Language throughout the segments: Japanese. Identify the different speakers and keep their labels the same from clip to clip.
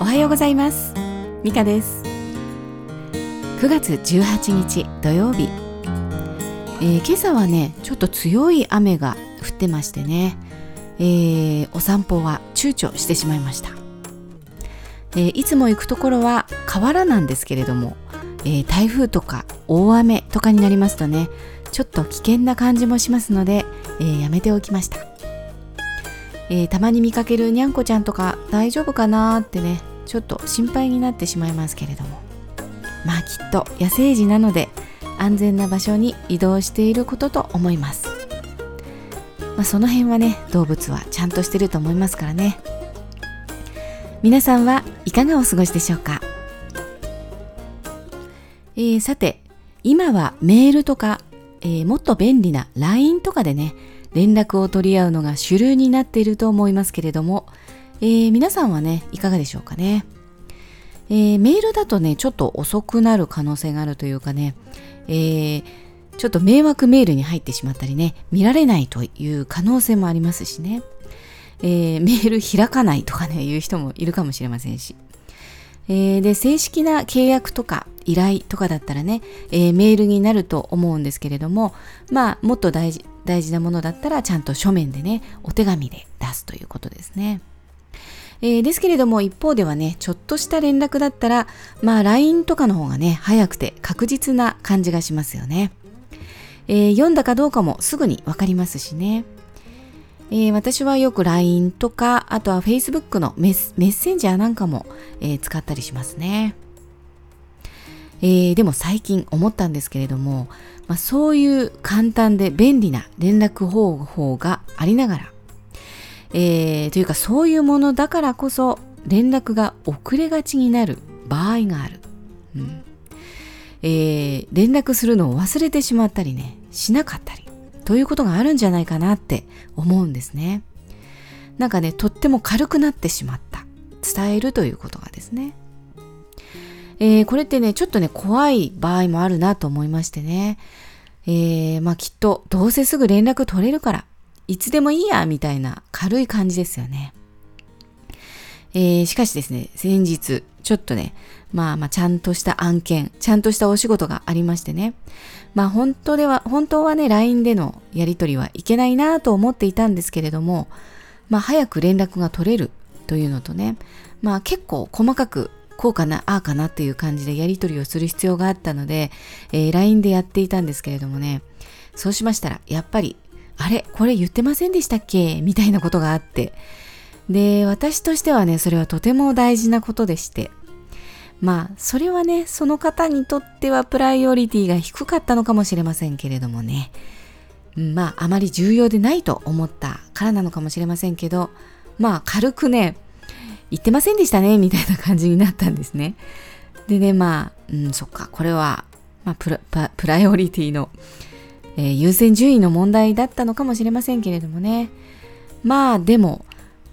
Speaker 1: おはようございます。ミカです。9月18日土曜日、えー、今朝はねちょっと強い雨が降ってましてね、えー、お散歩は躊躇してしまいました、えー、いつも行くところは河原なんですけれども、え台風とか大雨とかになりますとねちょっと危険な感じもしますので、えやめておきました。えー、たまに見かけるにゃんこちゃんとか大丈夫かなーってねちょっと心配になってしまいますけれども。まあきっと野生児なので安全な場所に移動していることと思います、まあ、その辺はね動物はちゃんとしてると思いますからね。皆さんはいかがお過ごしでしょうか、えー、さて今はメールとか、えー、もっと便利な LINE とかでね連絡を取り合うのが主流になっていると思いますけれども、えー、皆さんはね、いかがでしょうかね？えー、メールだとね、ちょっと遅くなる可能性があるというかね、えー、ちょっと迷惑メールに入ってしまったりね、見られないという可能性もありますしね、え、メール開かないとかね、いう人もいるかもしれませんし。え、で、正式な契約とか依頼とかだったらね、え、メールになると思うんですけれども、まあ、もっと大事、大事なものだったらちゃんと書面でね、お手紙で出すということですね。えー、ですけれども一方ではね、ちょっとした連絡だったら、まあ LINE とかの方がね、早くて確実な感じがしますよね。えー、読んだかどうかもすぐにわかりますしね。えー、私はよく LINE とか、あとは Facebook のメッメッセンジャーなんかも、えー、使ったりしますね。えー、でも最近思ったんですけれども、まあ、そういう簡単で便利な連絡方法がありながら、えー、というかそういうものだからこそ連絡が遅れがちになる場合がある。うんえー、連絡するのを忘れてしまったりね、しなかったり、ということがあるんじゃないかなって思うんですね。なんかね、とっても軽くなってしまった。伝えるということがですね。えー、これってね、ちょっとね、怖い場合もあるなと思いましてね。えー、まあきっと、どうせすぐ連絡取れるから、いつでもいいや、みたいな軽い感じですよね。えー、しかしですね、先日、ちょっとね、まあまあ、ちゃんとした案件、ちゃんとしたお仕事がありましてね。まあ本当では、本当はね、LINE でのやり取りはいけないなと思っていたんですけれども、まあ早く連絡が取れるというのとね、まあ結構細かくこうかな、ああかなっていう感じでやり取りをする必要があったので、えー、LINE でやっていたんですけれどもね、そうしましたら、やっぱり、あれこれ言ってませんでしたっけ？みたいなことがあって、で、私としてはね、それはとても大事なことでして、まあ、それはね、その方にとってはプライオリティが低かったのかもしれませんけれどもね、まあ、あまり重要でないと思ったからなのかもしれませんけど、まあ、軽くね、言ってませんでしたね、みたいな感じになったんですね。でね、まあ、うん、そっか、これは、まあ、プラプライオリティの、えー、優先順位の問題だったのかもしれませんけれどもね。まあ、でも、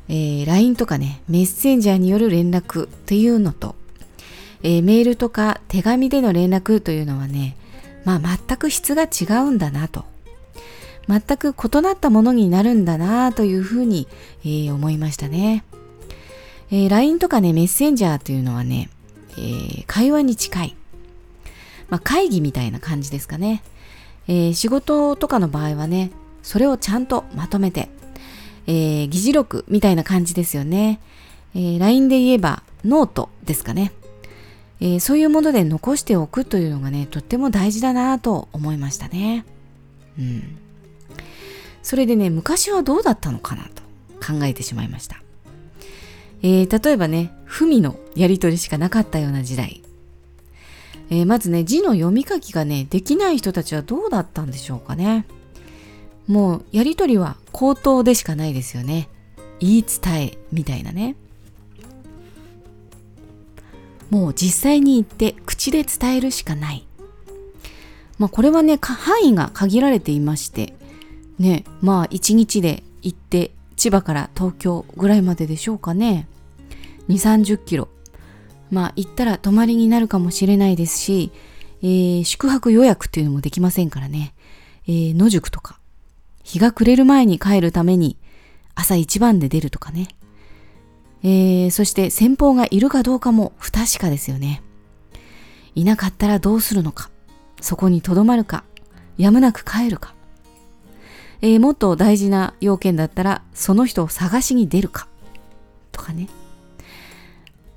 Speaker 1: えー、LINE とかね、メッセンジャーによる連絡っていうのと、えー、メールとか手紙での連絡というのはね、まあ全く質が違うんだなと。全く異なったものになるんだなというふうに、え、思いましたね。え、LINE とかね、メッセンジャーというのはね、え、会話に近い。まあ、会議みたいな感じですかね。えー、仕事とかの場合はね、それをちゃんとまとめて、えー、議事録みたいな感じですよね。えー、LINE で言えばノートですかね、えー、そういうもので残しておくというのがね、とっても大事だなと思いましたね。うん。それでね、昔はどうだったのかなと考えてしまいました。えー、例えばね、文のやり取りしかなかったような時代。えー、まずね、字の読み書きがね、できない人たちはどうだったんでしょうかね。もう、やり取りは口頭でしかないですよね。言い伝え、みたいなね。もう実際に言って口で伝えるしかない。まあこれはね、範囲が限られていまして、ね、まあ一日で行って千葉から東京ぐらいまででしょうかね。2、30キロ。まあ行ったら泊まりになるかもしれないですし、えー、宿泊予約っていうのもできませんからね。えー、野宿とか。日が暮れる前に帰るために朝一番で出るとかね。えー、そして先方がいるかどうかも不確かですよね。いなかったらどうするのか、そこに留まるか、やむなく帰るか。えー、もっと大事な要件だったら、その人を探しに出るか。とかね。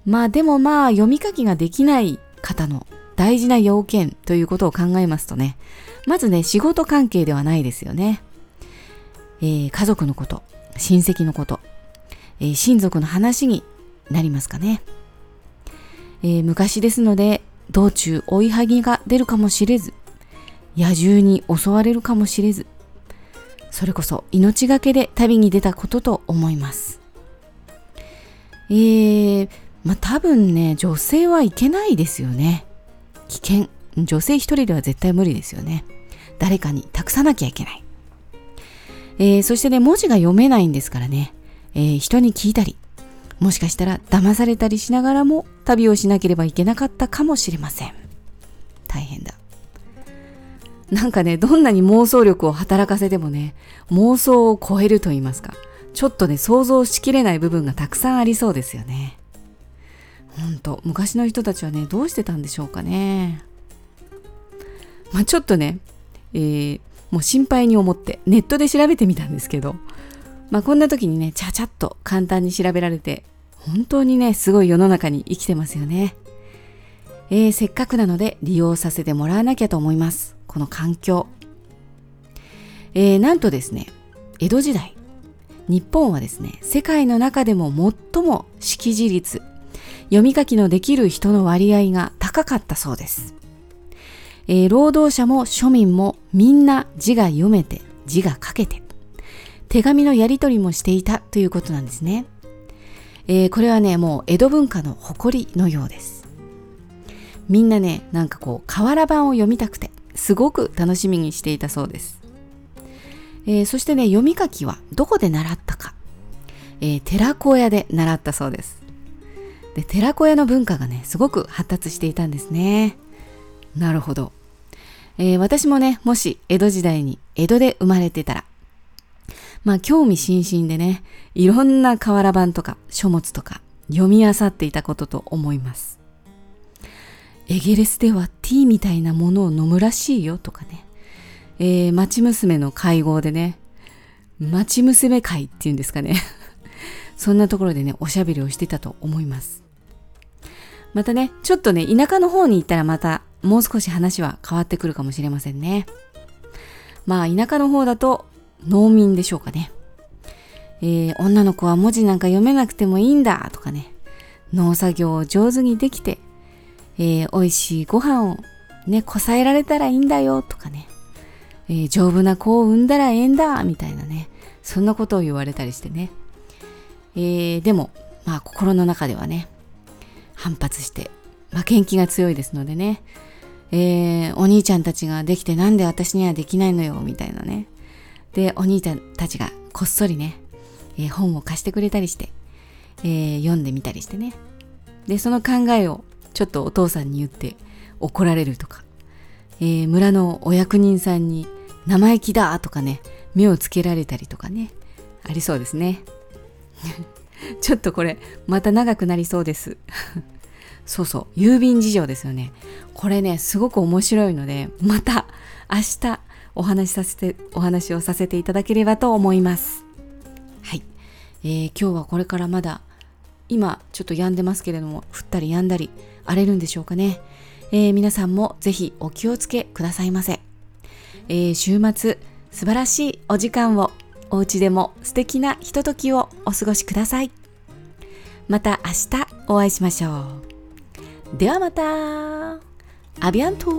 Speaker 1: まあでもまあ読み書きができない方の大事な要件ということを考えますとね、まずね、仕事関係ではないですよね。えー、家族のこと、親戚のこと、えー、親族の話になりますかね。えー、昔ですので、道中追いはぎが出るかもしれず、野獣に襲われるかもしれず、それこそ命がけで旅に出たことと思います。えー、まあ多分ね、女性はいけないですよね。危険。女性一人では絶対無理ですよね。誰かに託さなきゃいけない。えー、そしてね、文字が読めないんですからね、えー、人に聞いたり、もしかしたら騙されたりしながらも旅をしなければいけなかったかもしれません。大変だ。なんかね、どんなに妄想力を働かせてもね、妄想を超えると言いますか、ちょっとね、想像しきれない部分がたくさんありそうですよね。んと、昔の人たちはね、どうしてたんでしょうかね。まあ、ちょっとね、えー、もう心配に思ってネットで調べてみたんですけど、まあ、こんな時にね、ちゃちゃっと簡単に調べられて、本当にね、すごい世の中に生きてますよね。えー、せっかくなので利用させてもらわなきゃと思います。この環境。えー、なんとですね、江戸時代、日本はですね、世界の中でも最も識字率、読み書きのできる人の割合が高かったそうです。えー、労働者も庶民もみんな字が読めて、字が書けて、手紙のやり取りもしていたということなんですね。えー、これはね、もう江戸文化の誇りのようです。みんなね、なんかこう、瓦版を読みたくて、すごく楽しみにしていたそうです。えー、そしてね、読み書きはどこで習ったか。えー、寺子屋で習ったそうです。で、寺子屋の文化がね、すごく発達していたんですね。なるほど。えー、私もね、もし江戸時代に江戸で生まれてたら、まあ興味津々でね、いろんな瓦版とか書物とか読み漁っていたことと思います。エゲレスではティーみたいなものを飲むらしいよとかね。えー、町娘の会合でね、町娘会っていうんですかね。そんなところでね、おしゃべりをしてたと思います。またね、ちょっとね、田舎の方に行ったらまたもう少し話は変わってくるかもしれませんね。まあ、田舎の方だと農民でしょうかね。えー、女の子は文字なんか読めなくてもいいんだとかね。農作業を上手にできてえー、美味しいご飯をね、こさえられたらいいんだよとかね、えー、丈夫な子を産んだらええんだみたいなね、そんなことを言われたりしてね。えー、でも、まあ心の中ではね、反発して、負けん気が強いですのでね、えー、お兄ちゃんたちができてなんで私にはできないのよみたいなね。で、お兄ちゃんたちがこっそりね、えー、本を貸してくれたりして、えー、読んでみたりしてね。で、その考えをちょっとお父さんに言って怒られるとか、えー、村のお役人さんに生意気だとかね、目をつけられたりとかね、ありそうですね。ちょっとこれ、また長くなりそうです。そうそう、郵便事情ですよね。これね、すごく面白いので、また明日お話しさせて、お話をさせていただければと思います。はい。えー、今日はこれからまだ、今ちょっと止んでますけれども、降ったり止んだり、荒れるんでしょうかね。えー、皆さんもぜひお気をつけくださいませ。えー、週末、素晴らしいお時間を、お家でも素敵なひとときをお過ごしください。また明日お会いしましょう。ではまた。アビアント